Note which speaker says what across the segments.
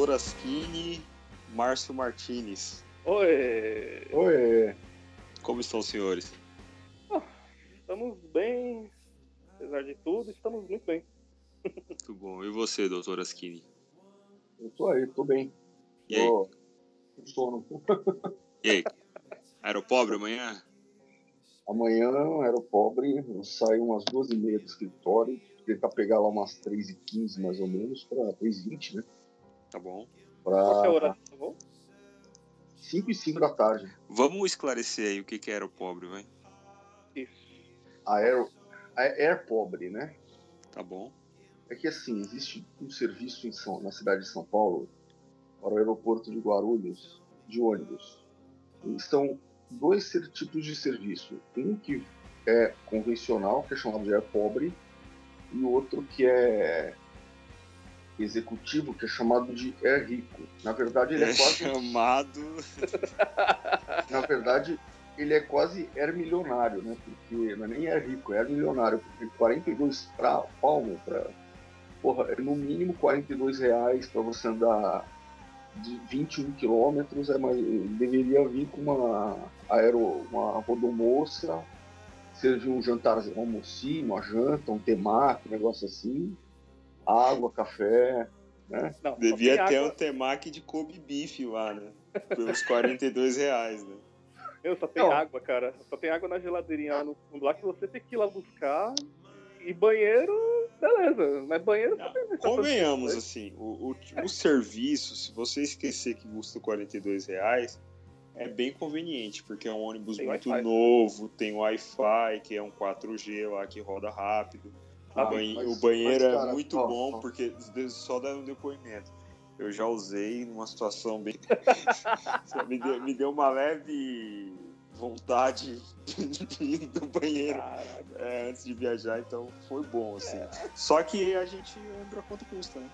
Speaker 1: Doutor Askini, Márcio Martinez.
Speaker 2: Oi!
Speaker 3: Oi!
Speaker 1: Como estão os senhores?
Speaker 2: Ah, estamos bem, apesar de tudo, estamos muito bem.
Speaker 1: Muito bom. E você, doutor Askini?
Speaker 3: Eu tô aí, tô bem.
Speaker 1: E aí?
Speaker 3: Tô com sono.
Speaker 1: E aí? Aeropobre amanhã?
Speaker 3: Amanhã era pobre, eu saio umas duas e meia do escritório, tentar pegar lá umas 3h15 mais ou menos, para 3h20, né?
Speaker 1: Tá bom.
Speaker 2: Qual que é o
Speaker 3: Pra
Speaker 2: horário? Tá bom?
Speaker 3: 5 e 5 da tarde.
Speaker 1: Vamos esclarecer aí o que que é aeropobre, vai?
Speaker 2: Isso.
Speaker 3: A Air, a Air Pobre, né?
Speaker 1: Tá bom.
Speaker 3: É que assim, existe um serviço em São, na cidade de São Paulo para o aeroporto de Guarulhos de ônibus. E são dois tipos de serviço. Um que é convencional, que é chamado de Air Pobre, e outro que é executivo, que é chamado de Air Rico. Na verdade, ele é
Speaker 1: É
Speaker 3: quase
Speaker 1: chamado.
Speaker 3: na verdade, ele é quase Air milionário, né? Porque não é nem Air rico, é Air milionário. Porque 42 pra palmo, pra. Porra, é no mínimo 42 reais pra você andar de 21 quilômetros. É mais, deveria vir com uma aero, uma rodomoça, servir um jantar, um almocinho, uma janta, um temaki, um negócio assim. Água, café, né?
Speaker 2: Não,
Speaker 1: Devia ter
Speaker 2: água,
Speaker 1: um temaki de Kobe Beef lá, né? Pelos 42 reais, né?
Speaker 2: Meu, só tem
Speaker 3: Não.
Speaker 2: água, cara. Só tem água na geladeirinha lá no fundo lá que você tem que ir lá buscar. E banheiro, beleza. Mas banheiro
Speaker 1: Não,
Speaker 2: só tem
Speaker 1: Convenhamos, assim, o, o, o serviço, se você esquecer que custa 42 reais, é bem conveniente, porque é um ônibus
Speaker 2: Tem
Speaker 1: muito novo, tem Wi-Fi, que é um 4G lá que roda rápido.
Speaker 3: Ah,
Speaker 1: o, banhe-
Speaker 3: mas-
Speaker 1: o banheiro
Speaker 3: mas, cara,
Speaker 1: é muito
Speaker 3: ó,
Speaker 1: bom,
Speaker 3: ó.
Speaker 1: porque só dando um depoimento. Eu já usei numa situação bem. me, deu, me deu uma leve vontade de ir no banheiro é, antes de viajar, então foi bom, assim. Só que a gente lembra quanto custa, né?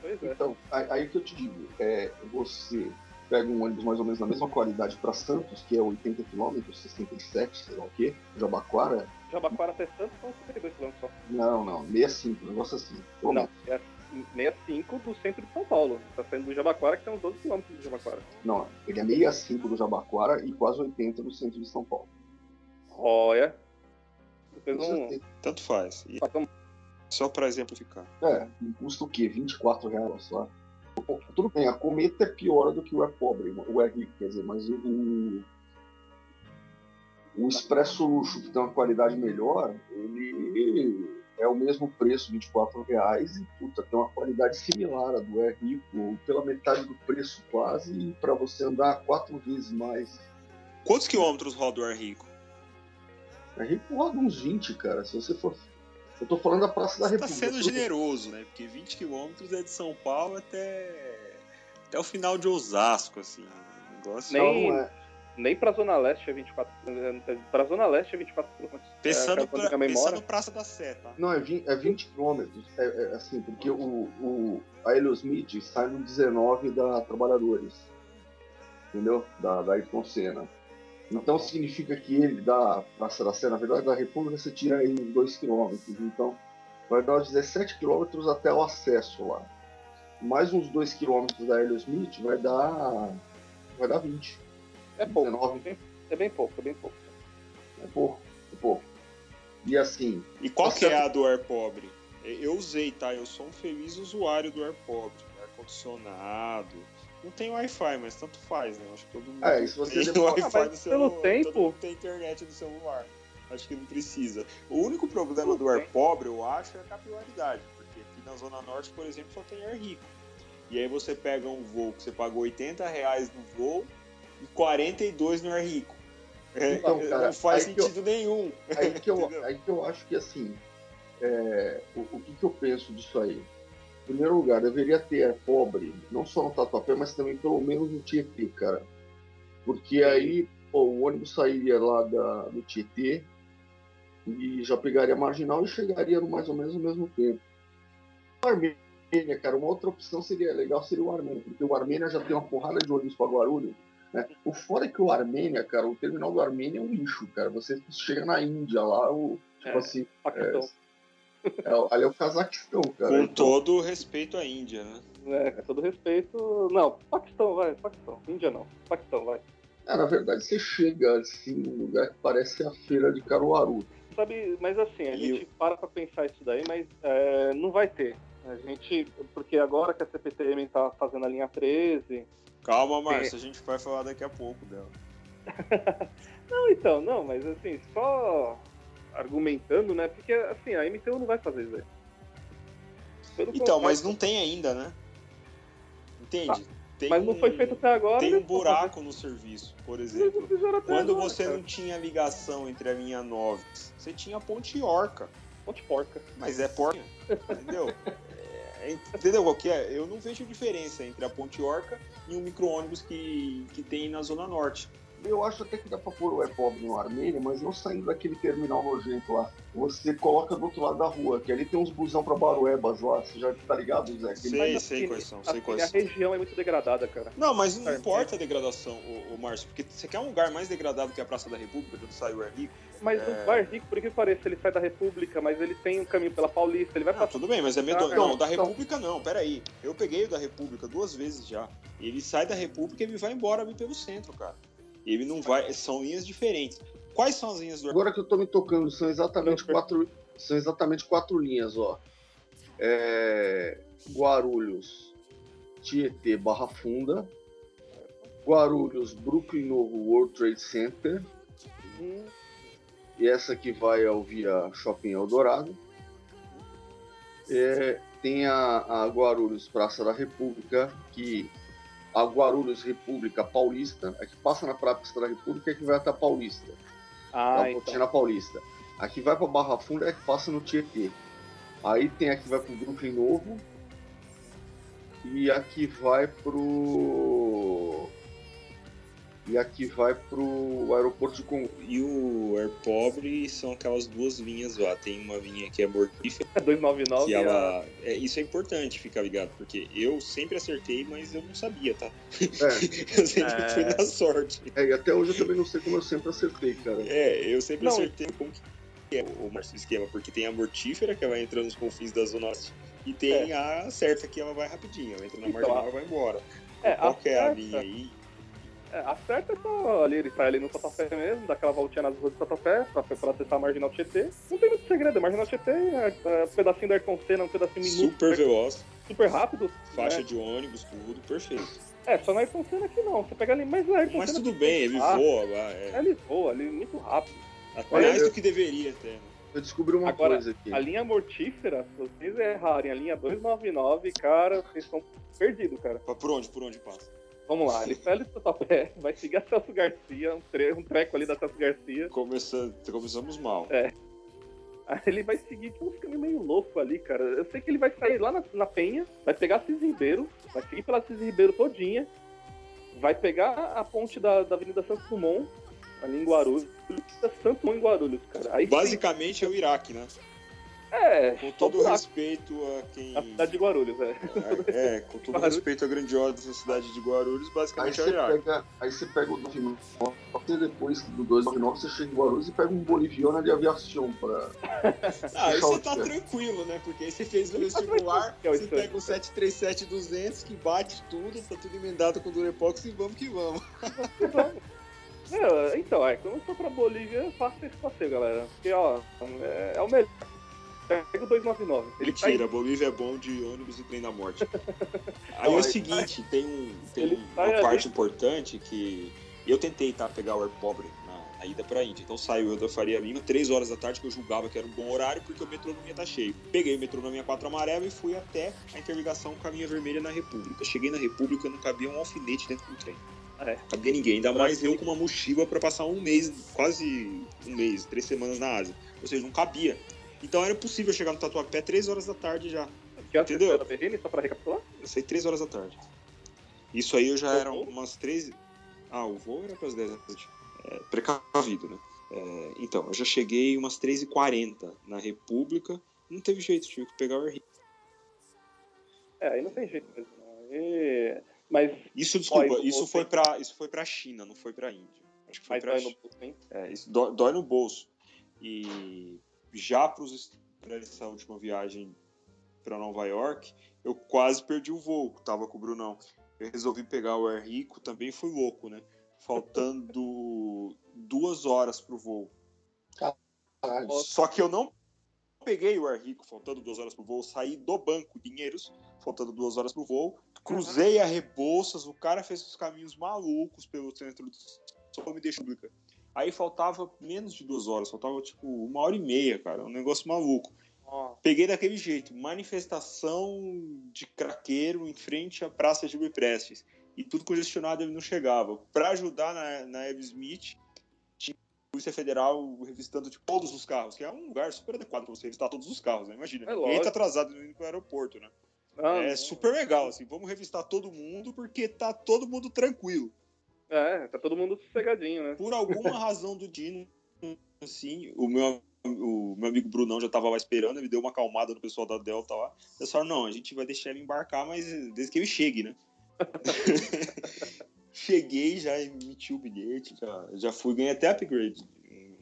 Speaker 2: Pois é.
Speaker 3: Então, aí, aí que eu te digo, é, você pega um ônibus mais ou menos na mesma qualidade para Santos, que é 80 km, 67, sei lá o quê, Jabaquara,
Speaker 2: Jabaquara até Santos são 52 km só.
Speaker 3: não, não, 65, um negócio assim. Pô,
Speaker 2: Não, é 65 do centro de São Paulo. Tá saindo do Jabaquara, que tem uns 12 km do Jabaquara.
Speaker 3: Não, ele é 65 do Jabaquara e quase 80 do centro de São Paulo.
Speaker 2: Olha. Depois um.
Speaker 3: certeza.
Speaker 1: Tanto faz. E só pra exemplificar.
Speaker 3: É, custa o quê? 24 reais. Pô, Tudo bem, a cometa é pior do que o é pobre, o é rico, quer dizer, mas o, o, expresso luxo, que tem uma qualidade melhor, ele é o mesmo preço, 24 reais, e puta, tem uma qualidade similar à do é rico, pela metade do preço quase, e para você andar quatro vezes mais.
Speaker 1: Quantos quilômetros roda o Ar Rico?
Speaker 3: É rico roda uns 20, cara, se você for. Eu tô falando da Praça da
Speaker 1: Você tá
Speaker 3: República.
Speaker 1: sendo generoso, né? Porque 20 quilômetros é de São Paulo até, até o final de Osasco, assim. O negócio.
Speaker 2: Nem-
Speaker 3: Não, não é.
Speaker 2: Nem pra Zona Leste é 24 Pra Zona Leste é 24 km.
Speaker 1: Pensando,
Speaker 2: é,
Speaker 1: pra, pensando Praça da Sé, tá?
Speaker 3: Não, é 20, é 20 quilômetros. É, é assim, porque o, o, a Aerosmith sai no 19 da Trabalhadores. Entendeu? Da, da Ayrton Senna. Então significa que ele da Praça da Sé, na verdade, da República, você tira aí 2 quilômetros. Então vai dar uns 17 quilômetros até o acesso lá. Mais uns 2 quilômetros da Aerosmith vai dar. vai dar 20.
Speaker 2: É pouco.
Speaker 3: 19.
Speaker 2: É bem pouco, é bem pouco.
Speaker 3: É pouco, é pouco. E assim,
Speaker 1: E qual que é a do Ar Pobre? Eu usei, tá? Eu sou um feliz usuário do Ar Pobre. Ar-condicionado. Não tem Wi-Fi, mas tanto faz, né? Acho que todo mundo
Speaker 3: É, e se você
Speaker 1: tem
Speaker 3: demora-
Speaker 1: Wi-Fi
Speaker 2: Ah, mas
Speaker 1: no celular.
Speaker 2: pelo tempo-
Speaker 1: Todo mundo tem internet no celular. Acho que não precisa. O único problema do Ar. Pobre, eu acho, é a capilaridade. Porque aqui na Zona Norte, por exemplo, só tem Ar Rico. E aí você pega um voo que você pagou 80 reais no voo e 42 no Ar Rico. É,
Speaker 3: Então, cara,
Speaker 1: não faz
Speaker 3: que eu-
Speaker 1: sentido nenhum.
Speaker 3: aí que eu, aí que eu acho que assim, é, o, o que, que eu penso disso aí? Em primeiro lugar, deveria ter pobre, não só no Tatuapé, mas também pelo menos no Tietê, cara. Porque aí pô, o ônibus sairia lá da, do Tietê e já pegaria a marginal e chegaria no mais ou menos no mesmo tempo. O Armênia, cara, uma outra opção seria legal seria o Armênia, porque o Armênia já tem uma porrada de ônibus para Guarulhos. Né? O fora é que o Armênia, cara, o terminal do Armênia é um lixo, cara. Você chega na Índia lá, o, tipo
Speaker 2: É.
Speaker 3: assim,
Speaker 2: Paquistão.
Speaker 3: é, ali é o Cazaquistão, cara.
Speaker 1: Com
Speaker 3: Então,
Speaker 1: todo o respeito à Índia, né?
Speaker 2: É, com todo respeito. Não, Paquistão, vai, Paquistão. Índia não. Paquistão, vai.
Speaker 3: É, na verdade, você chega assim num lugar que parece a feira de Caruaru.
Speaker 2: Sabe, mas assim, a
Speaker 1: E
Speaker 2: gente para pra pensar isso daí, mas é, não vai ter. A gente, porque agora que a CPTM tá fazendo a linha 13.
Speaker 1: Calma, Márcio, a gente vai falar daqui a pouco dela.
Speaker 2: Não, então, não, mas assim, só argumentando, né? Porque assim, a MTU não vai fazer isso aí. Pelo
Speaker 1: Então,
Speaker 2: contrário,
Speaker 1: mas não tem ainda, né? Entende? Tem
Speaker 2: mas não foi feito até agora.
Speaker 1: Tem um buraco no serviço, por exemplo. Quando
Speaker 2: agora,
Speaker 1: você
Speaker 2: cara.
Speaker 1: não tinha ligação entre a linha 9, você tinha a ponte Yorca.
Speaker 2: Ponte porca.
Speaker 1: Mas é porca, entendeu? Entendeu qual que é? Eu não vejo diferença entre a ponte Yorca e um micro-ônibus que, que tem na Zona Norte.
Speaker 3: Eu acho até que dá pra pôr o E-Pobre no Armênia, mas não saindo daquele terminal nojento lá. Você coloca do outro lado da rua, que ali tem uns busão pra Baruebas lá. Você já tá ligado, Zé? Aquele-
Speaker 1: Sei,
Speaker 2: Mas,
Speaker 1: sei
Speaker 2: assim,
Speaker 1: quais são, sei
Speaker 2: assim,
Speaker 1: quais
Speaker 2: a região é muito degradada, cara.
Speaker 1: Não, mas não
Speaker 2: É,
Speaker 1: importa a degradação, o, Márcio, porque você quer um lugar mais degradado que a Praça da República, quando sai o Air Rico?
Speaker 2: Mas
Speaker 1: É.
Speaker 2: o Bar Rico, por que pareça, ele sai da República, mas ele tem um caminho pela Paulista, ele vai
Speaker 1: Ah,
Speaker 2: passar.
Speaker 1: tudo bem, mas é medonho.
Speaker 2: Ah,
Speaker 1: não,
Speaker 3: não,
Speaker 1: da
Speaker 3: então-
Speaker 1: República não, peraí. Eu peguei o da República duas vezes já. Ele sai da República e ele vai embora ali pelo centro, cara. Ele não vai. São linhas diferentes. Quais são as linhas do
Speaker 3: Agora que eu tô me tocando, são exatamente quatro, são exatamente quatro linhas, ó. É, Guarulhos, Tietê, Barra Funda. Guarulhos, Brooklyn Novo, World Trade Center. E essa que vai ao via Shopping Eldorado. É, tem a, a Guarulhos Praça da República, que a Guarulhos República Paulista, a que passa na Praça da República é que vai até a Paulista.
Speaker 2: Ah,
Speaker 3: é
Speaker 2: então.
Speaker 3: na Paulista. A que vai para Barra Funda é a que passa no Tietê. Aí tem a que vai pro Brooklyn Novo e a que vai pro e a que vai pro aeroporto de Congonhas.
Speaker 1: E o Air Pobre são aquelas duas linhas lá. Tem uma linha que é mortífera,
Speaker 2: 299
Speaker 1: que
Speaker 2: e a-
Speaker 1: ela. É, isso é importante ficar ligado, porque eu sempre acertei, mas eu não sabia, tá?
Speaker 3: É,
Speaker 1: Eu sempre
Speaker 2: É.
Speaker 1: fui na sorte.
Speaker 3: é, e até hoje eu também não sei como eu sempre acertei, cara.
Speaker 1: É, eu sempre
Speaker 2: Não.
Speaker 1: acertei como que é o Márcio esquema, porque tem a mortífera que ela entra nos confins da Zona Oeste e tem a certa que ela vai rapidinho, ela entra na
Speaker 2: Então,
Speaker 1: marginal
Speaker 2: a-
Speaker 1: e vai embora.
Speaker 2: É,
Speaker 1: Qual que é a linha aí?
Speaker 2: É, a certa é só ali, ele sai ali no Tatuapé mesmo, dá aquela voltinha nas ruas do Tatuapé, pra, pra acessar a Marginal Tietê. Não tem muito segredo, a Marginal Tietê é, é um pedacinho da Ayrton Senna, um pedacinho minúsculo,
Speaker 1: Super veloz,
Speaker 2: super rápido.
Speaker 1: faixa
Speaker 2: né?
Speaker 1: de ônibus, tudo, perfeito.
Speaker 2: É, só na Ayrton Senna aqui não, você pega ali, mas na Ayrton
Speaker 1: Mas
Speaker 2: Senna...
Speaker 1: tudo bem, ele
Speaker 2: Ah,
Speaker 1: voa lá, é.
Speaker 2: Ele voa ali, muito rápido.
Speaker 1: Até
Speaker 3: Olha,
Speaker 1: mais
Speaker 3: eu-
Speaker 1: do que deveria ter, né?
Speaker 3: Eu descobri uma
Speaker 2: Agora,
Speaker 3: coisa aqui.
Speaker 2: A linha mortífera, se vocês errarem a linha 299, cara, vocês estão perdidos, cara.
Speaker 1: Por onde? Por onde passa?
Speaker 2: Vamos lá, ele sai do Tatuapé, vai seguir a Celso Garcia, um, tre um treco ali da Celso Garcia.
Speaker 1: Começando, começamos mal.
Speaker 2: É. Aí ele vai seguir tipo, uns caminhos meio louco ali, cara. Eu sei que ele vai sair lá na, na Penha, vai pegar Cis Ribeiro, vai seguir pela Cis Ribeiro todinha, vai pegar a ponte da, da Avenida Santos Dumont, ali em Guarulhos, Santos Dumont em Guarulhos, cara. Aí
Speaker 1: Basicamente é o Iraque, né?
Speaker 2: É,
Speaker 1: Com todo respeito a quem.
Speaker 2: a cidade de Guarulhos, é.
Speaker 1: É, com todo
Speaker 2: Guarulhos.
Speaker 1: respeito à grandiosa cidade de Guarulhos,
Speaker 3: Aí
Speaker 1: basicamente é o
Speaker 3: você,
Speaker 1: Iraque.
Speaker 3: pega, aí você pega o 299, e depois do 299 você chega em Guarulhos e pega um boliviano de aviação pra.
Speaker 1: Ah, aí
Speaker 3: o
Speaker 1: você tá tranquilo, né? Porque aí você fez o vestibular,
Speaker 2: é o
Speaker 1: você pega o 737-200 que bate tudo, tá tudo emendado com Durepox e vamos que vamos.
Speaker 2: É, então, é, quando eu for pra Bolívia, faça esse passeio, galera. Porque, ó, é, é o melhor. Pega o 299. Ele tá
Speaker 1: Mentira, a Bolívia é bom de ônibus e trem da morte. Aí é o seguinte, tem, um, tem uma
Speaker 2: ali-
Speaker 1: parte importante que eu tentei tá, pegar o Air Pobre na, na ida pra Índia. Então saiu eu da Faria Lima, 3 horas da tarde, que eu julgava que era um bom horário, porque o metrô não ia estar cheio. Peguei o metrô na minha 4 amarela e fui até a interligação com a linha vermelha na República. Cheguei na República, não cabia um alfinete dentro do trem.
Speaker 2: É.
Speaker 1: Cabia ninguém, ainda mais eu com uma mochila pra passar um mês, quase um mês, três semanas na Ásia. Ou seja, não cabia. Então era possível chegar no Tatuapé 3 horas da tarde já.
Speaker 2: Que antes
Speaker 1: Entendeu?
Speaker 2: da Berrine, só pra recapitular?
Speaker 1: Eu saí 3 horas da tarde. Isso aí eu já
Speaker 2: O
Speaker 1: era
Speaker 2: voo?
Speaker 1: umas 3. Ah, o voo era pras 10 da noite. É, precavido, né? É, então, eu já cheguei umas 3h40 na República. Não teve jeito, tive que pegar o Air.
Speaker 2: É, aí não tem jeito mesmo. não. Aí- Mas,
Speaker 1: Isso, desculpa,
Speaker 2: Dói
Speaker 1: isso,
Speaker 2: bolso,
Speaker 1: foi
Speaker 2: hein?
Speaker 1: pra, isso foi pra China, não foi pra Índia. Acho que foi
Speaker 2: mas
Speaker 1: pra
Speaker 2: vai
Speaker 1: China.
Speaker 2: no bolso, hein?
Speaker 1: É, isso dói, dói no bolso. E já pros essa última viagem para Nova York, eu quase perdi o voo, tava com o Brunão. Eu resolvi pegar o Air Rico, também fui louco, né? Faltando duas horas pro voo.
Speaker 3: Caralho.
Speaker 1: Só que eu não peguei o Air Rico, faltando duas horas pro voo, saí do banco Dinheiros, faltando duas horas pro voo, cruzei a Rebouças, o cara fez os caminhos malucos pelo centro do só me deixou pública. Aí faltava menos de duas horas, faltava tipo uma hora e meia, cara, um negócio maluco. Peguei daquele jeito, manifestação de craqueiro em frente à Praça de Prestes. E tudo congestionado ele não chegava. Pra ajudar na, na Eve Smith, tinha a Polícia Federal revistando tipo, todos os carros, que é um lugar super adequado pra você revistar todos os carros, né? Imagina,
Speaker 2: É lógico.
Speaker 1: tá atrasado indo pro aeroporto, né?
Speaker 2: ah,
Speaker 1: é super legal, assim, vamos revistar todo mundo porque tá todo mundo tranquilo.
Speaker 2: É, tá todo mundo sossegadinho, né?
Speaker 1: Por alguma razão do Dino, assim, o meu, o meu amigo Brunão já tava lá esperando, ele deu uma acalmada no pessoal da Delta lá. Eles falaram, não, a gente vai deixar ele embarcar, mas desde que ele chegue, né? Cheguei, já emiti o bilhete, já, já fui, ganhei até upgrade.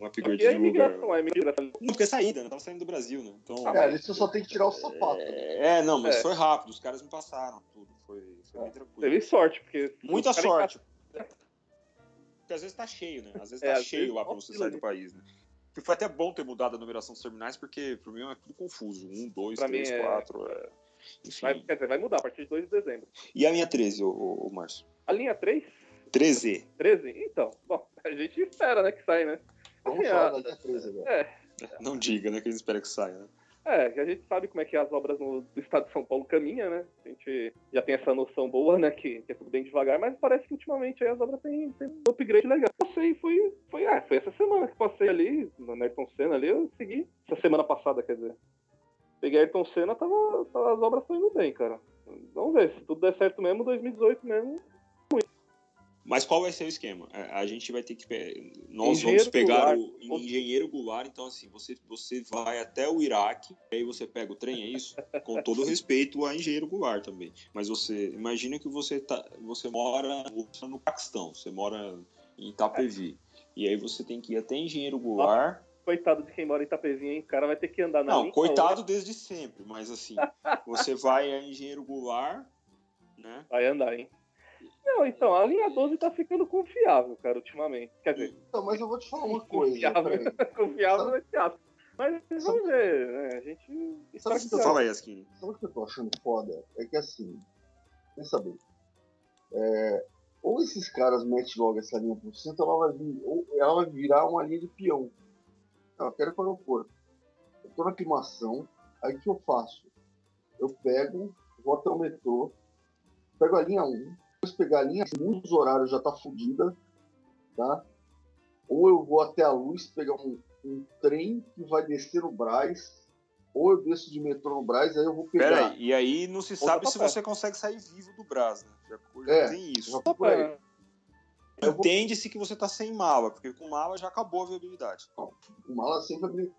Speaker 1: Um upgrade de lugar.
Speaker 2: imigração, a imigração.
Speaker 1: Não, porque é saída, né? Tava saindo do Brasil, né? Então,
Speaker 2: Ah,
Speaker 3: É, ali você só tem que tirar o sapato.
Speaker 1: é, não, mas
Speaker 2: É.
Speaker 1: foi rápido, os caras me passaram tudo, foi, foi bem tranquilo.
Speaker 2: Teve sorte, porque.
Speaker 1: Muita sorte. Porque às vezes tá cheio, né? Às vezes
Speaker 2: É,
Speaker 1: tá cheio lá pra você
Speaker 2: oscila
Speaker 1: sair do país, né? E foi até bom ter mudado a numeração dos terminais, porque pro mim é tudo confuso. Um, dois,
Speaker 2: Pra
Speaker 1: três,
Speaker 2: mim é-
Speaker 1: quatro. é. Enfim.
Speaker 2: Vai, quer dizer, vai mudar a partir de 2 de dezembro.
Speaker 1: E a minha 13, ô, ô, Márcio?
Speaker 2: A linha 3,
Speaker 1: 13.
Speaker 2: 13? Então, bom, a gente espera, né, que sai, né?
Speaker 3: Vamos
Speaker 2: Assim,
Speaker 3: falar da linha 13 agora.
Speaker 2: É,
Speaker 1: Não diga, né? Que a gente espera que saia, né?
Speaker 2: É, a gente sabe como é que as obras no do estado de São Paulo caminham, né? A gente já tem essa noção boa, né, que, que é tudo bem devagar, mas parece que ultimamente as obras têm, têm um upgrade legal. Passei, foi, foi, ah, foi essa semana que passei ali, no Ayrton Senna ali, eu segui. Essa semana passada, quer dizer. Peguei Ayrton Senna, tava, tava- as obras estão indo bem, cara. Vamos ver, se tudo der certo mesmo, 2018 mesmo,
Speaker 1: Mas qual vai ser o esquema? A a gente vai ter que. Nós
Speaker 2: Engenheiro
Speaker 1: vamos pegar
Speaker 2: Goulart.
Speaker 1: o engenheiro Goulart. Então, assim, você, você vai até o Iraque, aí você pega o trem, é isso? Com todo respeito a engenheiro Goulart também. Mas você imagina que você, tá, você mora no Paquistão, você mora em Itapevi. E aí você tem que ir até engenheiro Goulart.
Speaker 2: coitado de quem mora em Itapezinha, hein? O cara vai ter que andar na
Speaker 1: Não, coitado desde sempre, mas assim, você vai a engenheiro Goulart, né?
Speaker 2: Vai andar, hein? Não, então, a linha 12 tá ficando confiável, cara, ultimamente. Quer dizer,
Speaker 3: Então, mas eu vou te falar uma coisa.
Speaker 2: confiável, é fiasco. Mas vamos ver, né? A gente espera que
Speaker 3: Sabe
Speaker 2: dê.
Speaker 1: Fala aí, Askin.
Speaker 3: Sabe o que eu tô achando foda? É que assim, pensa bem. É, ou esses caras metem logo essa linha por cento, ela vai vir, ou ela vai virar uma linha de peão. Não, eu quero ir para o aeroporto. Eu tô na aclimação, aí o que eu faço? Eu pego, vou até o metrô, pego a linha 1, depois pegar a linha, muitos horários já tá fodida, tá? Ou eu vou até a luz, pegar um, um trem que vai descer no Brás, ou eu desço de metrô no Brás, aí eu vou pegar.
Speaker 1: Pera aí, e aí não se sabe se
Speaker 2: papel.
Speaker 1: você consegue sair vivo do Brás, né? Já, já
Speaker 3: É,
Speaker 1: tem isso.
Speaker 3: Já tô por aí.
Speaker 1: Entende-se que você tá sem mala, porque com mala já acabou a viabilidade.
Speaker 3: com mala sempre abrir.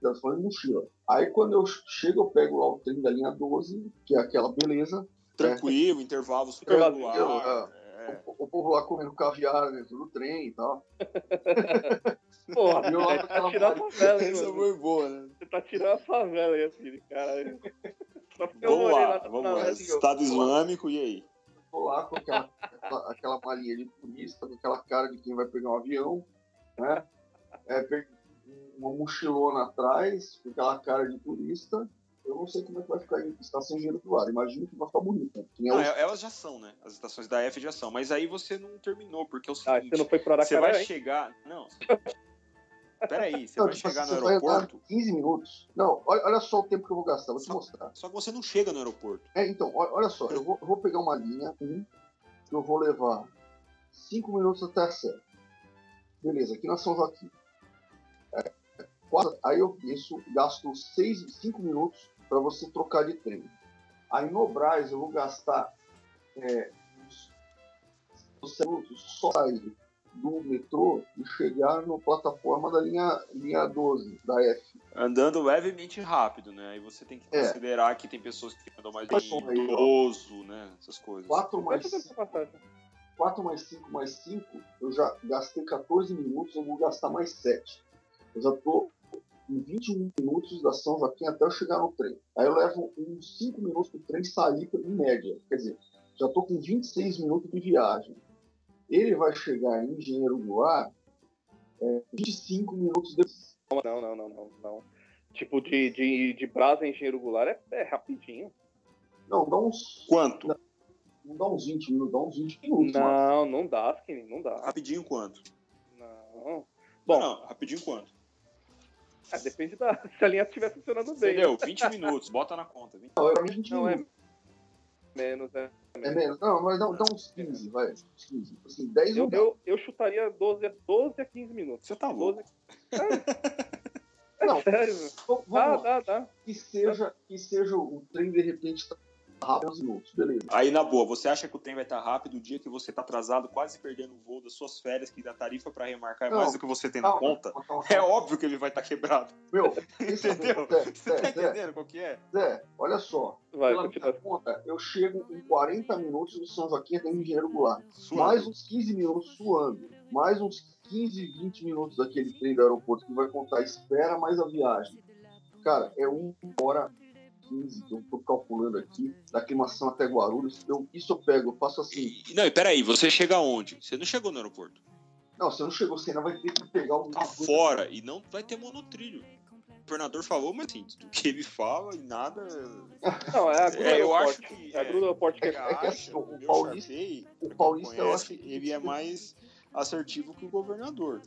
Speaker 3: Telefone e mochila. Aí quando eu chego, eu pego lá o trem da linha 12, que é aquela beleza.
Speaker 1: Tranquilo, intervalo super regular. É.
Speaker 3: O, o povo lá comendo caviar dentro do trem e tal.
Speaker 2: Porra,
Speaker 3: eu lá
Speaker 2: tá tirando a favela, hein,
Speaker 1: Essa foi boa, né?
Speaker 2: Você tá tirando a favela aí, assim, cara. Só porque eu
Speaker 1: Vamos
Speaker 2: morei
Speaker 1: lá,
Speaker 2: na
Speaker 1: vamos lá.
Speaker 2: favela.
Speaker 1: Estado Islâmico, e aí?
Speaker 3: Tô lá com aquela, aquela, malinha de turista, com aquela cara de quem vai pegar um avião, né? É, uma mochilona atrás, com aquela cara de turista. Eu não sei como é que vai ficar em estação Engenheiro do Ar. Imagino que vai ficar bonita. Que nem
Speaker 1: Não,
Speaker 3: os-
Speaker 1: é- elas já são, né? As estações da F já são. Mas aí você não terminou, porque é o
Speaker 2: Ah,
Speaker 1: seguinte.
Speaker 2: você não foi pro
Speaker 1: Você vai
Speaker 2: hein?
Speaker 1: chegar. Não. Peraí, você
Speaker 3: Não,
Speaker 1: vai
Speaker 3: tipo
Speaker 1: chegar
Speaker 3: assim,
Speaker 1: no aeroporto.
Speaker 3: 15 minutos. Não, olha, olha só o tempo que eu vou gastar, vou te
Speaker 1: Só-
Speaker 3: mostrar.
Speaker 1: Só que você não chega no aeroporto.
Speaker 3: É, então, olha, olha só, eu vou, eu vou pegar uma linha, um, que eu vou levar 5 minutos até a Sé. Beleza, aqui nós São Joaquim. É, quatro- aí eu isso, gasto 5 minutos para você trocar de trem. Aí no Brás eu vou gastar é, uns- uns minutos só sair do metrô e chegar na plataforma da linha, linha 12, da F.
Speaker 1: Andando levemente rápido, né? Aí você tem que
Speaker 3: É.
Speaker 1: considerar que tem pessoas que andam mais idoso, né? Essas coisas.
Speaker 3: 4 mais
Speaker 2: Quanto tempo você passagem?
Speaker 3: 4 mais 5 mais 5, eu já gastei 14 minutos, eu vou gastar mais 7. Eu já tô em 21 minutos da São Joaquim até eu chegar no trem. Aí eu levo uns 5 minutos para o trem sair em média. Quer dizer, já estou com 26 minutos de viagem. Ele vai chegar em Engenheiro Goulart é, 25 minutos depois.
Speaker 2: Não, não, não, não, não. Tipo, de, de, de Brasa em Engenheiro Goulart é, é rapidinho.
Speaker 3: Não, dá uns.
Speaker 1: Quanto?
Speaker 3: Não, não dá uns 20 minutos, dá uns 20 minutos.
Speaker 2: Não, mano. não dá, Skinny, não dá.
Speaker 1: Rapidinho quanto?
Speaker 2: Não. Bom,
Speaker 1: não, não rapidinho quanto?
Speaker 2: É, depende da. Se a linha estiver funcionando bem.
Speaker 1: Entendeu? 20 minutos, bota na conta. 20.
Speaker 3: Não, é 20
Speaker 2: não,
Speaker 3: minutos.
Speaker 2: É menos, é.
Speaker 3: É menos. Não, mas dá, dá uns 15, vai. Uns 15. Assim, 10
Speaker 2: eu, eu, eu chutaria 12, 12 a 15 minutos.
Speaker 1: Você tá louco.
Speaker 2: 12... É,
Speaker 3: não,
Speaker 2: sério,
Speaker 3: vamos
Speaker 2: dá, dá, dá.
Speaker 3: Que seja, que seja o trem de repente tá rápido minutos, beleza.
Speaker 1: Aí, na boa, você acha que o trem vai estar rápido o dia que você tá atrasado, quase perdendo o voo das suas férias, que da tarifa para remarcar é
Speaker 3: Não,
Speaker 1: mais do que você tem na conta?
Speaker 3: calma, calma,
Speaker 1: É óbvio que ele vai estar quebrado.
Speaker 3: Meu,
Speaker 1: Entendeu?
Speaker 3: Zé,
Speaker 1: Você tá entendendo qual que é?
Speaker 3: Zé, olha só.
Speaker 2: Vai,
Speaker 3: Pela
Speaker 2: continua.
Speaker 3: minha conta, eu chego em 40 minutos no São Joaquim até Engenheiro Goulart.
Speaker 1: Suando.
Speaker 3: Mais uns 15 minutos suando. Mais uns 15, 20 minutos daquele trem do aeroporto que vai contar espera mais a viagem. Cara, é 1 hora 15 que eu tô calculando aqui, da aclimação até Guarulhos. Eu, isso eu pego, eu faço assim.
Speaker 1: E- Não, e peraí, você chega onde? Você não chegou no aeroporto.
Speaker 3: Não, você não chegou, você ainda vai ter que pegar o.
Speaker 1: Tá fora e não vai ter monotrilho. O governador falou, mas assim, do que ele fala e nada.
Speaker 2: Não, é a Gru
Speaker 1: É, eu acho que.
Speaker 2: É a Gru Aeroporte que
Speaker 3: É- é que assim, o
Speaker 1: meu
Speaker 3: Paulista- o Paulista,
Speaker 1: quem
Speaker 3: eu
Speaker 1: conhece,
Speaker 3: acho que-
Speaker 1: ele é mais assertivo que o governador.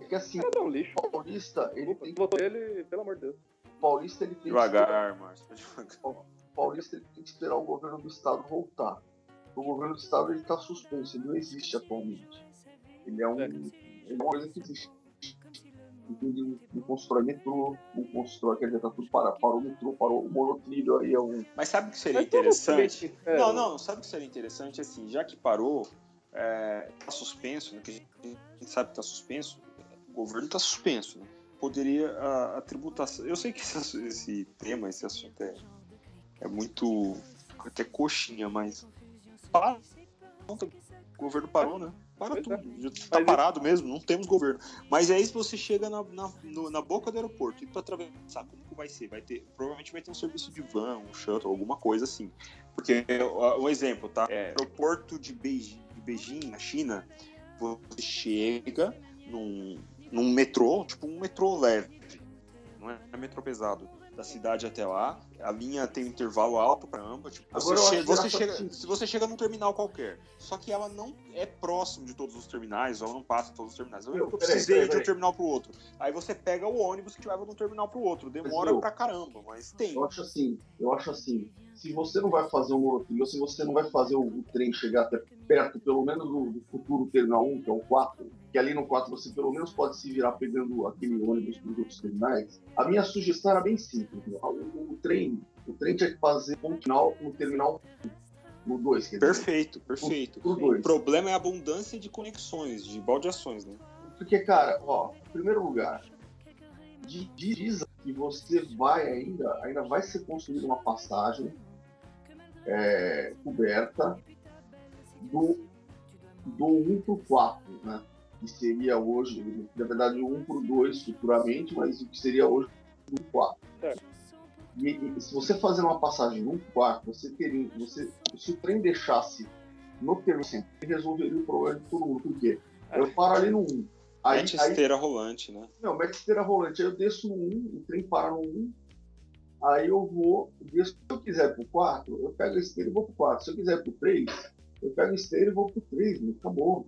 Speaker 3: É que assim,
Speaker 2: É um lixo.
Speaker 3: o Paulista, ele tem,
Speaker 2: Votou ele, pelo amor de Deus.
Speaker 3: O Paulista, ele tem que
Speaker 1: Devagar, Márcio, devagar.
Speaker 3: o Paulista ele tem que esperar o governo do estado voltar. O governo do estado ele está suspenso, ele não existe atualmente. Ele é um,
Speaker 2: É.
Speaker 3: é uma coisa que existe. Ele não constrói metrô, não constrói, quer dizer, tá tudo parado. Parou o metrô, parou o monotrilho aí é um.
Speaker 1: Mas sabe o que seria
Speaker 2: Mas
Speaker 1: interessante?
Speaker 2: é,
Speaker 1: Não, não, sabe o que seria interessante? Assim, já que parou, é, tá suspenso, né, que a gente, a gente sabe que tá suspenso, o governo tá suspenso, né? Poderia a, a tributação. Eu sei que esse, esse tema, esse assunto é, é muito até coxinha, mas. Para. O governo parou, né? Para
Speaker 2: Pois é.
Speaker 1: tudo. Já tá
Speaker 2: Mas
Speaker 1: parado mesmo, não temos governo. Mas aí se você chega na, na, no- na boca do aeroporto e para atravessar, como que vai ser? Vai ter, provavelmente vai ter um serviço de van, um shuttle, alguma coisa assim. Porque, um exemplo, tá? É, aeroporto de Beijing, de Beijing, na China, você chega num, num metrô, tipo um metrô leve, não é metrô pesado, da cidade até lá. A linha tem um intervalo alto pra caramba. Tipo, você
Speaker 3: Agora
Speaker 1: che- você
Speaker 3: engraçado
Speaker 1: chega,
Speaker 3: assim.
Speaker 1: se você chega num terminal qualquer, só que ela não é próximo de todos os terminais, ou ela não passa em todos os terminais. Eu, eu precisei
Speaker 3: peraí,
Speaker 1: de um terminal pro outro. Aí você pega o ônibus que te leva de um terminal pro outro. Demora
Speaker 3: meu,
Speaker 1: pra caramba, mas tem.
Speaker 3: Eu acho assim, eu acho assim, se você não vai fazer um monotrilho, ou se você não vai fazer o, o trem chegar até perto, pelo menos do, do futuro terminal 1, que é o 4, que ali no 4 você pelo menos pode se virar pegando aquele ônibus dos outros terminais, a minha sugestão era bem simples. né? O, o trem, o trem tinha que fazer um final no terminal 1, no 2, quer dizer.
Speaker 1: Perfeito, perfeito.
Speaker 3: Pro
Speaker 1: O
Speaker 3: dois.
Speaker 1: problema é a abundância de conexões, de baldeações, né?
Speaker 3: Porque, cara, ó, em primeiro lugar, di- diz que você vai ainda, ainda vai ser construída uma passagem é, coberta do, do 1 pro 4, né? Que seria hoje, na verdade, o 1 pro 2 futuramente, mas o que seria hoje o 1 pro 4.
Speaker 2: Certo.
Speaker 3: E, e se você fazer uma passagem no 4, você teria. Você, se o trem deixasse no terminal centro, ele resolveria o problema de todo mundo. Por quê? Eu paro ali no 1. Aí,
Speaker 1: Mete
Speaker 3: aí,
Speaker 1: esteira rolante, né?
Speaker 3: não, mete esteira rolante. Aí eu desço no 1, o trem para no 1. Aí eu vou, desço. Se eu quiser ir pro 4, eu pego a esteira e vou pro 4. Se eu quiser ir pro 3, eu pego a esteira e vou pro 3, né? acabou.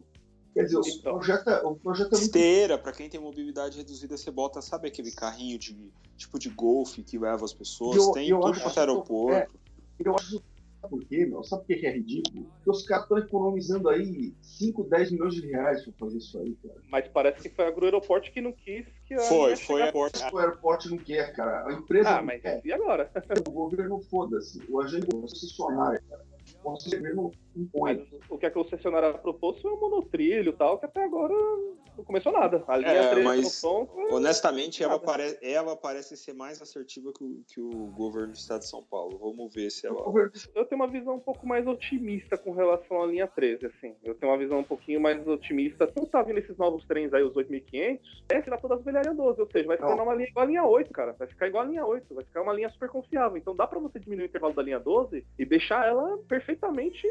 Speaker 3: Quer dizer, o
Speaker 2: Então.
Speaker 3: projeto, é- o projeto é muito.
Speaker 1: Esteira, pra quem tem mobilidade reduzida, você bota, sabe aquele carrinho de tipo de golfe que leva as pessoas?
Speaker 3: Eu-
Speaker 1: tem
Speaker 3: eu
Speaker 1: tudo quanto é aeroporto.
Speaker 3: Eu acho sabe por quê, meu? Sabe por que é ridículo? Porque os caras estão economizando aí 5, 10 milhões de reais pra fazer isso aí, cara.
Speaker 2: Mas parece que foi a Gru Aeroporte que não quis que a
Speaker 1: Foi, foi a porta.
Speaker 3: O aeroporto não quer, cara. A empresa
Speaker 2: Ah,
Speaker 3: não
Speaker 2: mas
Speaker 3: quer.
Speaker 2: e agora?
Speaker 3: O governo foda-se. O agente concessionário. cara. Você mesmo
Speaker 2: impõe. Mas o que a concessionária propôs foi um monotrilho e tal, que até agora não começou nada.
Speaker 1: A linha é, 3 mas, som, honestamente, ela, pare, ela parece ser mais assertiva que o, que o governo do estado de São Paulo. Vamos ver se ela.
Speaker 2: Eu tenho uma visão um pouco mais otimista com relação à linha 13, assim. Eu tenho uma visão um pouquinho mais otimista. Como tá vindo esses novos trens aí, os 8500, é tirar todas as velharias 12, ou seja, vai ficar uma linha igual a linha 8, cara. Vai ficar igual a linha 8, vai ficar uma linha super confiável. Então dá pra você diminuir o intervalo da linha 12 e deixar ela perfeitamente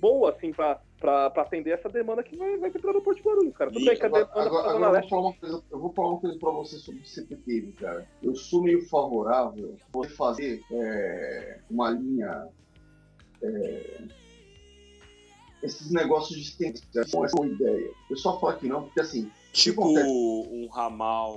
Speaker 2: boa, assim, pra, pra, pra atender essa demanda que vai, vai ter pro aeroporto de Guarulhos, cara. Tudo bem que a demanda
Speaker 3: agora, tá agora eu, vou falar uma coisa, eu vou falar uma coisa pra você sobre o CPTM, cara. Eu sou meio favorável a você fazer é, uma linha. É, esses negócios de extensão, essa é uma ideia. Eu só falo que não, porque assim.
Speaker 1: Tipo um ramal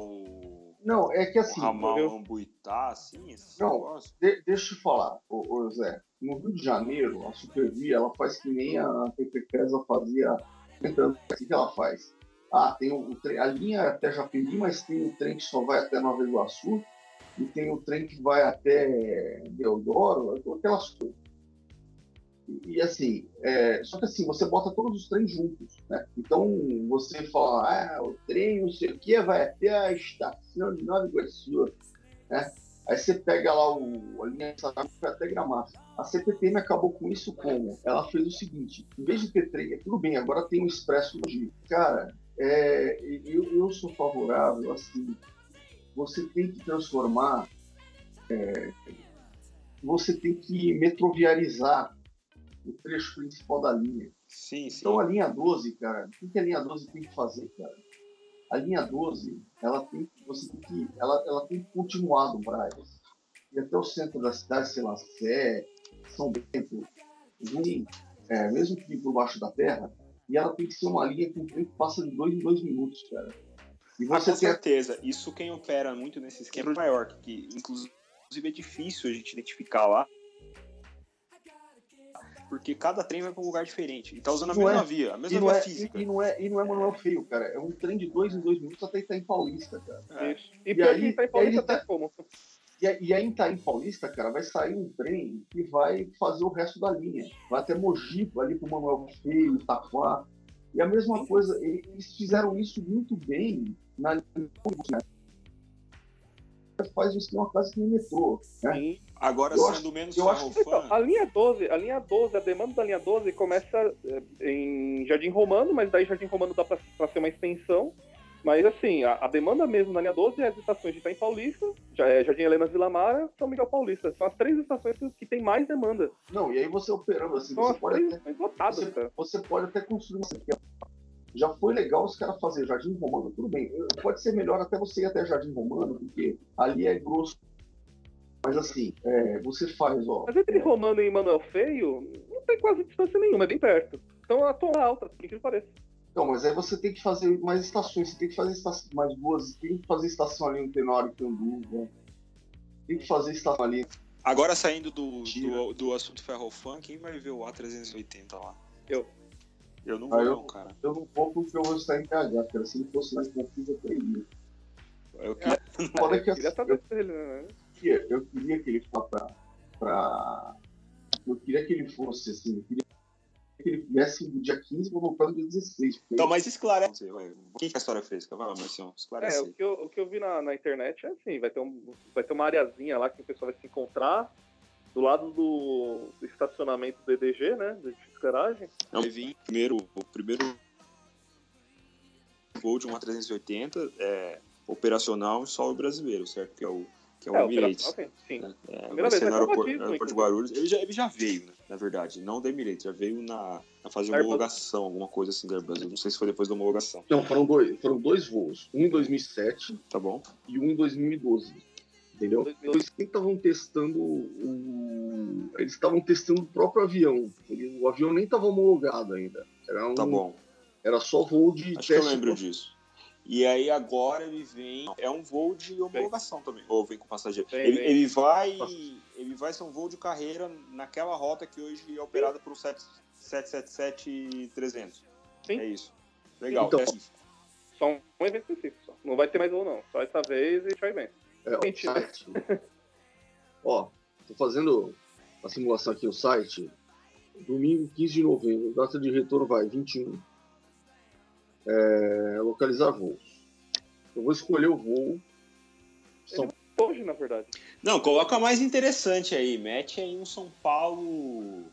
Speaker 3: não, é que assim.
Speaker 1: Ambuitá, assim, esse
Speaker 3: Não, de, deixa eu te falar, ô, ô, Zé. No Rio de Janeiro, a Supervia, ela faz que nem a PPPesa fazia. Então, o que ela faz? Ah, tem o, o a linha até Japeri, mas tem o trem que só vai até Nova Iguaçu, e tem o trem que vai até Deodoro, aquelas coisas. E, assim, é, só que assim, você bota todos os trens juntos, né? Então você fala, ah, o trem, não sei o que, vai até a estação de Nova Iguaçu, né? Aí você pega lá o, a linha de vai até Gramado. A CPTM acabou com isso como? Ela fez o seguinte, em vez de ter trem, tudo bem, agora tem o Expresso Logístico. Cara, é, eu, eu sou favorável, assim, você tem que transformar, é, você tem que metroviarizar o trecho principal da linha.
Speaker 1: Sim, sim.
Speaker 3: Então a linha 12, cara, o que a linha 12 tem que fazer, cara? A linha 12, ela tem, você tem que, ela, ela tem que continuar do Braz. E até o centro da cidade, sei lá, Sé, São Bento, Jum, é, mesmo que por baixo da terra, e ela tem que ser uma linha com trem que passa de dois em dois minutos, cara.
Speaker 1: E ah, você ah, com tem... certeza. Isso quem opera muito nesse esquema é Nova York, que inclusive é difícil a gente identificar lá porque cada trem vai para um lugar diferente. E tá usando a mesma é, via, a mesma via
Speaker 3: é,
Speaker 1: física.
Speaker 3: E, não é, e não é Manuel Feio, cara. É um trem de dois em dois minutos até Itaim Paulista, cara.
Speaker 2: É. E, e aí, Itaim Paulista tá como?
Speaker 3: E, e aí em Itaim Paulista, cara, vai sair um trem que vai fazer o resto da linha. Vai até Mogi, ali pro Manuel Feio, Itaquá. E a mesma coisa, eles fizeram isso muito bem na linha faz um esquema quase que nem metrô. Né?
Speaker 1: Agora, eu sendo acho, menos eu acho,
Speaker 2: então, a linha 12, a linha 12, a demanda da linha 12 começa eh, em Jardim Romano, mas daí Jardim Romano dá para ser uma extensão. Mas assim, a, a, demanda mesmo na linha 12 é as estações de Itaim Paulista, é, Jardim Helena Vila Mara, São Miguel Paulista. São as três estações que tem mais demanda.
Speaker 3: Não, e aí você operando assim, São você pode, até, você, você, pode até construir uma já foi legal os caras fazer Jardim Romano, tudo bem. Pode ser melhor até você ir até Jardim Romano, porque ali é grosso. Mas assim, é, você faz, ó.
Speaker 2: Mas entre é... Romano e Manuel Feio, não tem quase distância nenhuma, é bem perto. Então a torre é alta, por que pareça.
Speaker 3: Então, mas aí você tem que fazer mais estações, você tem que fazer estações mais duas, tem que fazer estação ali no Tenório e Candu, né? Tem que fazer estação ali.
Speaker 1: Agora saindo do, do, do assunto ferrofan, quem vai ver o A380 lá?
Speaker 2: Eu.
Speaker 1: Eu não vou, ah, eu, não, cara.
Speaker 3: Eu não vou porque eu vou estar em KH, cara. Se ele fosse mais confuso, eu teria.
Speaker 1: Eu queria.
Speaker 3: Foda é, que assim, eu, ele, né? Eu, eu queria que ele fosse pra, pra. Eu queria que ele fosse assim. Eu queria que ele viesse no dia 15 e voltar no dia 16.
Speaker 1: Então, mas esclarece. O que, que a história fez? Vai lá, Marcião. Esclarece.
Speaker 2: É, o que, eu, o que eu vi na, na internet é assim: vai ter, um, vai ter uma areazinha lá que o pessoal vai se encontrar do lado do, do estacionamento do EDG, né? De garagem.
Speaker 1: Não, eu vim primeiro, o primeiro voo de uma 380 é operacional em solo brasileiro, certo? Que é o que é o é, Emirates.
Speaker 2: Sim. Né?
Speaker 1: É, vai ser no aeroporto, aeroporto de Guarulhos. Ele já, ele já veio, né? na verdade. Não da Emirates, já veio na, na fase de homologação, alguma coisa assim da Airbus. Não sei se foi depois da homologação.
Speaker 3: Não, foram dois, foram dois voos. Um em 2007
Speaker 1: tá bom.
Speaker 3: e um em 2012 entendeu? Eles estavam testando o... eles estavam testando o próprio avião. o avião nem estava homologado ainda. Era um...
Speaker 1: Tá bom.
Speaker 3: Era só voo de
Speaker 1: Acho teste. que eu lembro disso. E aí agora ele vem. É um voo de homologação também. Ou vem com passageiro. Vem, ele, vem. ele, vai. Ele vai ser um voo de carreira naquela rota que hoje é operada por 777-300. É isso. Legal. Então,
Speaker 2: só um evento específico. Só. Não vai ter mais voo, não. Só essa vez e tchau bem.
Speaker 3: É, o site. Ó, tô fazendo a simulação aqui, o site. domingo 15 de novembro. Data de retorno vai 21. É, localizar voos. Eu vou escolher o voo. São
Speaker 2: Hoje, na verdade.
Speaker 1: Não, coloca mais interessante aí. Mete aí um São Paulo.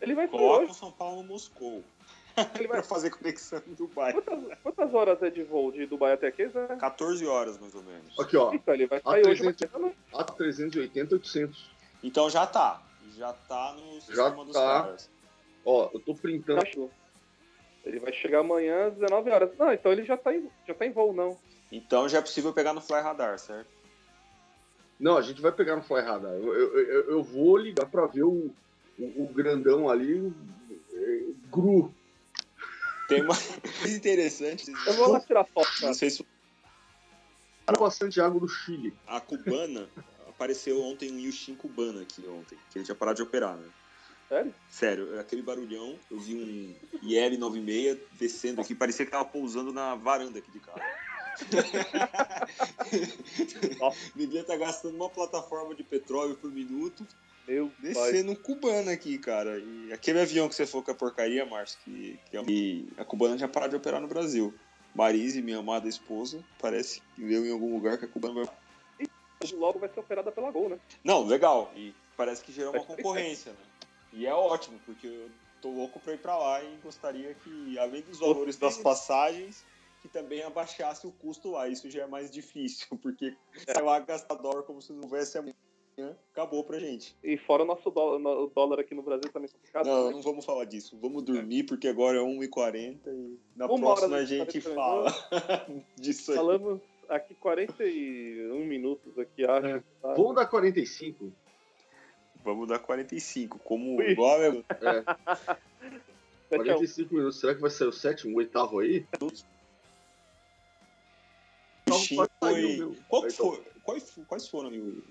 Speaker 2: Ele vai
Speaker 1: Coloca um
Speaker 2: hoje.
Speaker 1: São Paulo Moscou.
Speaker 2: Ele
Speaker 1: pra
Speaker 2: vai...
Speaker 1: fazer conexão em Dubai.
Speaker 2: quantas, quantas horas é de voo de Dubai até aqui? Zé?
Speaker 1: 14 horas, mais ou menos.
Speaker 3: Aqui, ó.
Speaker 2: Então, ele vai
Speaker 3: A
Speaker 2: sair hoje.
Speaker 3: 300.
Speaker 2: mas-
Speaker 3: A380, 800.
Speaker 1: Então já tá. Já tá no sistema dos
Speaker 3: tá.
Speaker 1: caras.
Speaker 3: Ó, eu tô printando.
Speaker 2: Achou. Ele vai chegar amanhã às 19 horas. Não, então ele já tá em, já tá em voo, não.
Speaker 1: Então já é possível pegar no Fly Radar, certo?
Speaker 3: Não, a gente vai pegar no Fly Radar. Eu, eu, eu- eu vou ligar pra ver o, o, o grandão ali. é, Gru.
Speaker 1: Tem uma coisa interessante.
Speaker 2: Eu vou lá tirar foto, cara.
Speaker 1: Não sei se
Speaker 3: Para Santiago do Chile.
Speaker 1: a cubana apareceu ontem um Yushin cubana aqui ontem, que ele tinha parado de operar, né?
Speaker 2: Sério?
Speaker 1: Sério, aquele barulhão, eu vi um IL 96 descendo aqui, parecia que tava pousando na varanda aqui de casa. Devia estar gastando uma plataforma de petróleo por minuto,
Speaker 2: Meu pai.
Speaker 1: descendo um cubano aqui, cara. E aquele avião que você falou que é porcaria, Márcio, que, que é um- e a cubana já parou de operar no Brasil. Marise, minha amada esposa, parece que leu em algum lugar que a cubana vai
Speaker 2: Logo vai ser operada pela Gol, né?
Speaker 1: Não, legal. E parece que gerou uma concorrência, né? E é ótimo, porque eu tô louco pra ir pra lá e gostaria que, além dos valores das passagens, que também abaixasse o custo lá. Isso já é mais difícil, porque sei lá, gastar dólar como se não houvesse amanhã, acabou pra gente.
Speaker 2: E fora o nosso dólar, o dólar aqui no Brasil também é complicado.
Speaker 1: Não,
Speaker 2: né?
Speaker 1: não vamos falar disso. Vamos dormir, porque agora é 1h40 e na
Speaker 2: Uma
Speaker 1: próxima a gente
Speaker 2: 40
Speaker 1: fala disso aí.
Speaker 2: Falamos aqui 41 minutos aqui, acho.
Speaker 3: É.
Speaker 2: tá?
Speaker 3: Vamos dar 45.
Speaker 1: Vamos dar 45. Como
Speaker 2: Ui.
Speaker 1: igual é
Speaker 3: É,
Speaker 2: Sete a um.
Speaker 3: 45 minutos. Será que vai ser o sétimo, o oitavo aí?
Speaker 1: foi. Qual foi- quais, quais foram amigo,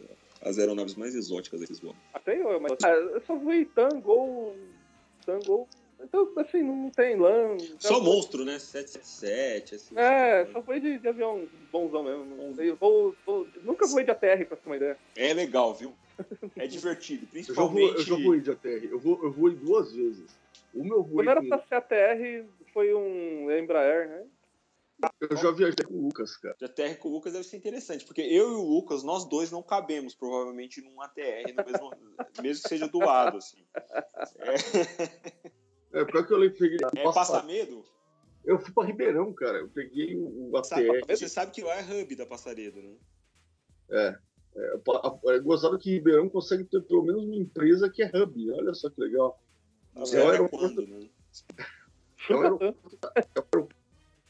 Speaker 1: as aeronaves mais exóticas desses voos?
Speaker 2: Até eu, mas. Ah, eu só fui Tango. Tango. Então, assim, não tem lã.
Speaker 1: Só
Speaker 2: já-
Speaker 1: monstro, né? 777, assim.
Speaker 2: É, só foi de, de avião bonzão mesmo. Não vou, vou- nunca voei de ATR, pra ter uma ideia.
Speaker 1: É legal, viu? É divertido,
Speaker 3: Eu já, vou,
Speaker 1: principalmente.
Speaker 3: eu já voei de ATR. Eu vou, eu voei duas vezes. Uma eu voei
Speaker 2: Quando era
Speaker 3: com,
Speaker 2: pra ser ATR, foi um Embraer, né?
Speaker 3: Eu já viajei com o Lucas, cara.
Speaker 1: De ATR com o Lucas deve ser interessante, porque eu e o Lucas, nós dois não cabemos, provavelmente, num ATR, no mesmo, mesmo que seja do lado, assim. É,
Speaker 3: É, pior que eu lembro, peguei.
Speaker 1: é
Speaker 3: Nossa,
Speaker 1: passa medo?
Speaker 3: Eu fui pra Ribeirão, cara. Eu peguei o, o
Speaker 1: Sabe,
Speaker 3: ATR.
Speaker 1: você sabe que lá é hub da Passaredo, né?
Speaker 3: É, é, gozado que Ribeirão consegue ter pelo menos uma empresa que é hub. Olha só que legal.
Speaker 1: Não
Speaker 3: É
Speaker 1: sei
Speaker 3: aeroporto.
Speaker 1: quando, né?
Speaker 2: Chupa
Speaker 3: Não,
Speaker 2: tanto.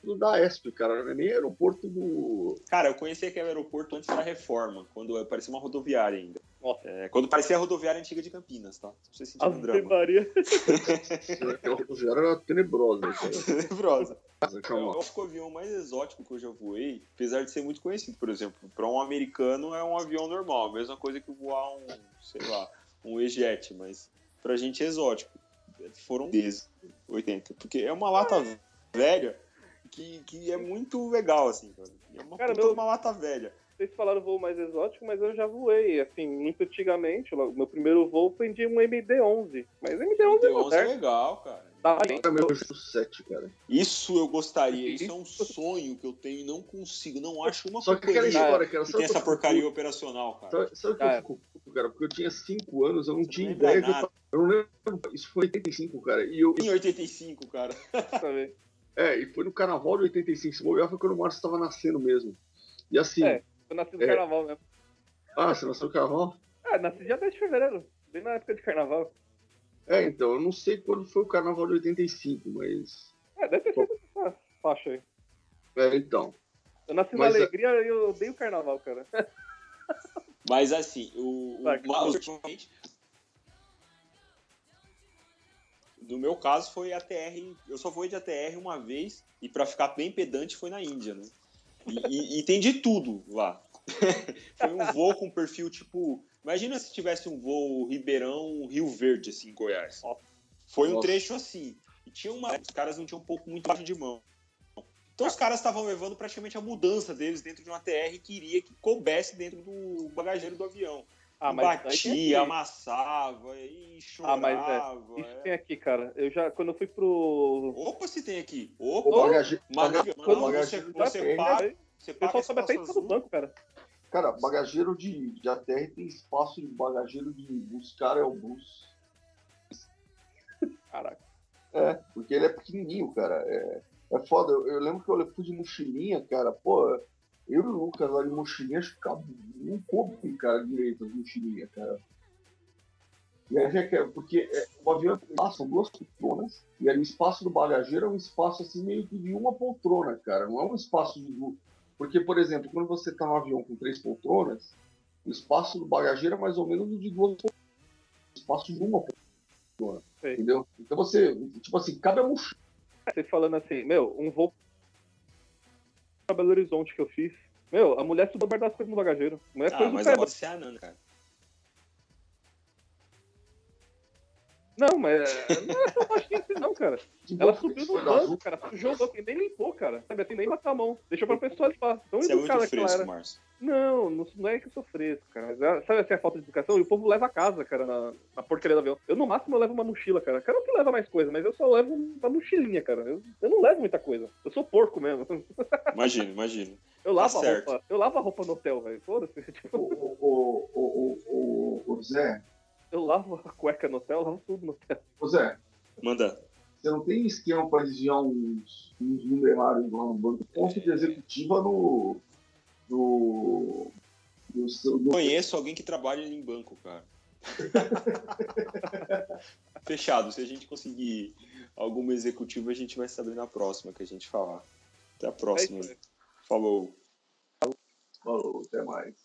Speaker 3: Do da ESP, cara. Não é nem aeroporto do.
Speaker 1: Cara, eu conheci aquele aeroporto antes da reforma, quando parecia uma rodoviária ainda.
Speaker 2: Nossa.
Speaker 1: É, quando parecia a rodoviária antiga de Campinas, tá? Pra você sentir um drama.
Speaker 2: Maria.
Speaker 3: Aquela rodoviária era tenebrosa. Cara.
Speaker 1: Tenebrosa. Acho que o avião mais exótico que eu já voei, apesar de ser muito conhecido, por exemplo, para um americano é um avião normal, a mesma coisa que voar um, sei lá, um E-Jet, mas pra gente é exótico. Foram 10, 80, porque é uma lata velha que, que é muito legal, assim, cara. É uma,
Speaker 2: Cara,
Speaker 1: puta
Speaker 2: meu-
Speaker 1: uma lata velha.
Speaker 2: Vocês falaram voo mais exótico, mas eu já voei. Assim, muito antigamente, o meu primeiro voo foi de um MD-11. Mas MD-11 é
Speaker 1: O 11 é
Speaker 2: moderno.
Speaker 1: legal, cara.
Speaker 2: Tá,
Speaker 3: Era meu 7, cara.
Speaker 1: Isso eu gostaria, isso é um sonho que eu tenho e não consigo, não acho uma
Speaker 3: Só que aquela
Speaker 1: porcaria
Speaker 3: história, cara.
Speaker 1: que tem essa
Speaker 3: eu fico
Speaker 1: porcaria operacional, cara.
Speaker 3: Sabe, sabe o que
Speaker 2: é.
Speaker 3: eu fico puto, cara? Porque eu tinha 5 anos, eu não
Speaker 1: Você
Speaker 3: tinha
Speaker 1: não
Speaker 3: ideia eu Eu não lembro. Isso foi 85, cara. E eu.
Speaker 1: Em 85, cara.
Speaker 2: sabe?
Speaker 3: É, e foi no carnaval de 85. Se bobear foi quando o Márcio estava nascendo mesmo. E assim.
Speaker 2: É. Eu nasci no
Speaker 3: É.
Speaker 2: carnaval mesmo.
Speaker 3: Ah, você nasceu no carnaval?
Speaker 2: Ah, nasci dia 10 de fevereiro. Bem na época de carnaval.
Speaker 3: É, então, eu não sei quando foi o carnaval de 85, mas.
Speaker 2: É, deve ter sido essa faixa aí.
Speaker 3: É, então.
Speaker 2: Eu nasci
Speaker 3: Mas,
Speaker 2: na
Speaker 3: é-
Speaker 2: alegria e eu odeio carnaval, cara.
Speaker 1: Mas assim, o, o, no meu caso foi ATR, eu só fui de ATR uma vez e pra ficar bem pedante foi na Índia, né? E, e- e tem de tudo lá. foi um voo com perfil tipo, imagina se tivesse um voo Ribeirão Rio Verde assim em Goiás. Foi um
Speaker 3: Nossa.
Speaker 1: trecho assim. E tinha uma, os caras não tinham um pouco muito de mão. Então os caras estavam levando praticamente a mudança deles dentro de um ATR que iria que coubesse dentro do bagageiro do avião.
Speaker 2: Ah, mas
Speaker 1: batia, amassava e
Speaker 2: Ah, mas
Speaker 1: chorava.
Speaker 2: é. Isso
Speaker 1: é.
Speaker 2: tem aqui, cara. Eu já, quando eu fui pro.
Speaker 1: Opa, se tem aqui.
Speaker 3: O
Speaker 1: Opa,
Speaker 3: bagage...
Speaker 1: Maravilha,
Speaker 3: baga-
Speaker 1: mano, você,
Speaker 3: bagageiro
Speaker 1: você paga,
Speaker 3: terra,
Speaker 1: você
Speaker 2: O
Speaker 1: paga
Speaker 2: pessoal sabe até isso do banco, cara.
Speaker 3: Cara, bagageiro de, de ATR tem espaço de bagageiro de bus. Cara, é o bus.
Speaker 2: Caraca.
Speaker 3: É, porque ele é pequenininho, cara. É, é foda. Eu, eu lembro que eu fui de mochilinha, cara. Pô, eu e o Lucas lá de mochilinha, acho que não coube, cara, direito as mochilinhas, cara. E aí, é é- porque é, o avião são duas poltronas, e aí o espaço do bagageiro é um espaço assim meio que de uma poltrona, cara. Não é um espaço de duas. Porque, por exemplo, quando você tá num avião com três poltronas, o espaço do bagageiro é mais ou menos de duas poltronas. O espaço de uma poltrona.
Speaker 2: Sei.
Speaker 3: Entendeu? Então você, tipo assim, cabe a mochila.
Speaker 2: Vocês falando assim, meu, um voo Belo Horizonte que eu fiz. Meu, a mulher subiu guardar as coisas no bagageiro. A mulher
Speaker 1: Ah, mas é anã, cara.
Speaker 2: Não, mas não é tão baixinho assim, não, cara. Ela subiu no banco, cara. Sujou o banco e nem limpou, cara. Sabe assim, nem botou a mão. Deixou pra pessoa limpar. Tão
Speaker 1: Você é
Speaker 2: educada
Speaker 1: muito
Speaker 2: que ela
Speaker 1: fresco,
Speaker 2: era.
Speaker 1: Márcio.
Speaker 2: Não, não, é que eu sou fresco, cara. Mas é- sabe assim, a falta de educação? E o povo leva a casa, cara, na, na porcaria do avião. Eu, no máximo, eu levo uma mochila, cara. Quero que leva mais coisa, mas eu só levo uma mochilinha, cara. Eu, eu não levo muita coisa. Eu sou porco mesmo.
Speaker 1: Imagino, imagino.
Speaker 2: Eu lavo a
Speaker 1: Tá certo.
Speaker 2: roupa. Eu lavo a roupa no hotel, velho. Foda-se. Tipo,
Speaker 3: O, o, o, o, o, o Zé,
Speaker 2: eu lavo a cueca no hotel, eu lavo tudo no hotel.
Speaker 3: o Zé,
Speaker 1: Manda.
Speaker 3: você não tem esquema para desviar uns, uns numerários lá no banco? Conta de executiva no. no. no, seu- no
Speaker 1: Conheço alguém que trabalha em banco, cara. Fechado. Se a gente conseguir alguma executiva, a gente vai saber na próxima que a gente falar. Até a próxima.
Speaker 2: É.
Speaker 1: Falou.
Speaker 3: Falou, até mais.